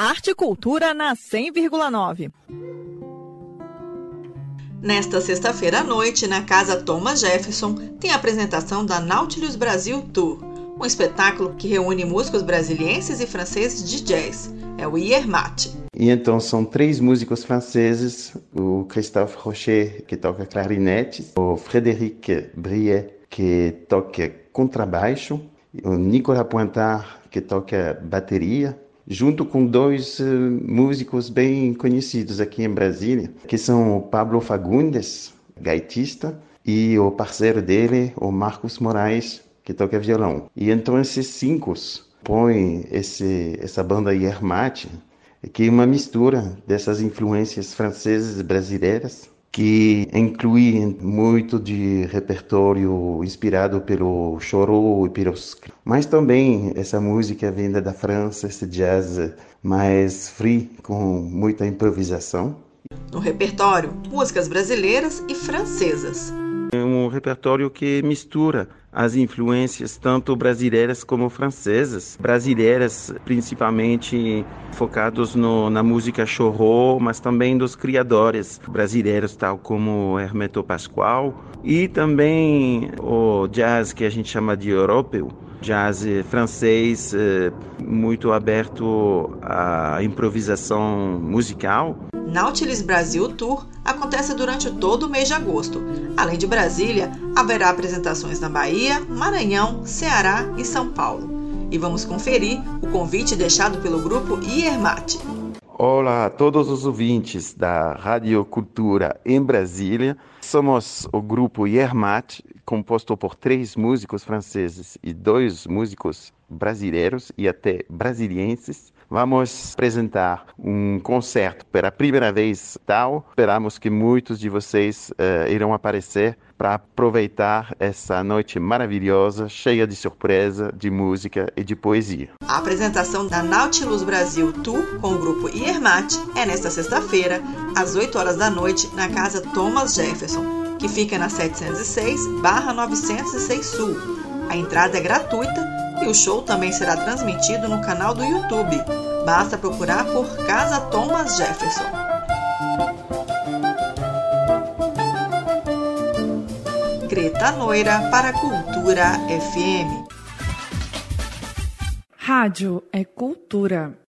Arte e Cultura na 100,9. Nesta sexta-feira à noite, na Casa Thomas Jefferson, tem a apresentação da Nautilus Brasil Tour, um espetáculo que reúne músicos brasilienses e franceses de jazz. É o Iermat. E então são três músicos franceses, o Christophe Rocher, que toca clarinete, o Frédéric Briet, que toca contrabaixo, o Nicolas Pointard, que toca bateria, junto com dois uh, músicos bem conhecidos aqui em Brasília, que são o Pablo Fagundes, gaitista, e o parceiro dele, o Marcos Moraes, que toca violão. E então esses cinco põem esse, essa banda Yermat, que é uma mistura dessas influências francesas e brasileiras, que inclui muito de repertório inspirado pelo choro e pelos mas também essa música vinda da França, esse jazz mais free com muita improvisação. No repertório, músicas brasileiras e francesas. Um repertório que mistura as influências tanto brasileiras como francesas. Brasileiras, principalmente focados no, na música chorro, mas também dos criadores brasileiros, tal como Hermeto Pascoal, e também o jazz que a gente chama de europeu, jazz francês eh, muito aberto à improvisação musical. Nautilus Brasil Tour acontece durante todo o mês de agosto. Além de Brasília, haverá apresentações na Bahia, Maranhão, Ceará e São Paulo. E vamos conferir o convite deixado pelo grupo Iermat. Olá a todos os ouvintes da Rádio Cultura em Brasília. Somos o grupo Iermat, composto por três músicos franceses e dois músicos brasileiros e até brasilienses Vamos apresentar um concerto pela primeira vez tal. Esperamos que muitos de vocês uh, irão aparecer para aproveitar essa noite maravilhosa, cheia de surpresa, de música e de poesia. A apresentação da Nautilus Brasil Tour com o grupo Iermat é nesta sexta-feira, às 8 horas da noite, na casa Thomas Jefferson, que fica na 706/906 Sul. A entrada é gratuita e o show também será transmitido no canal do YouTube. Basta procurar por Casa Thomas Jefferson. Greta Noira para Cultura FM. Rádio é cultura.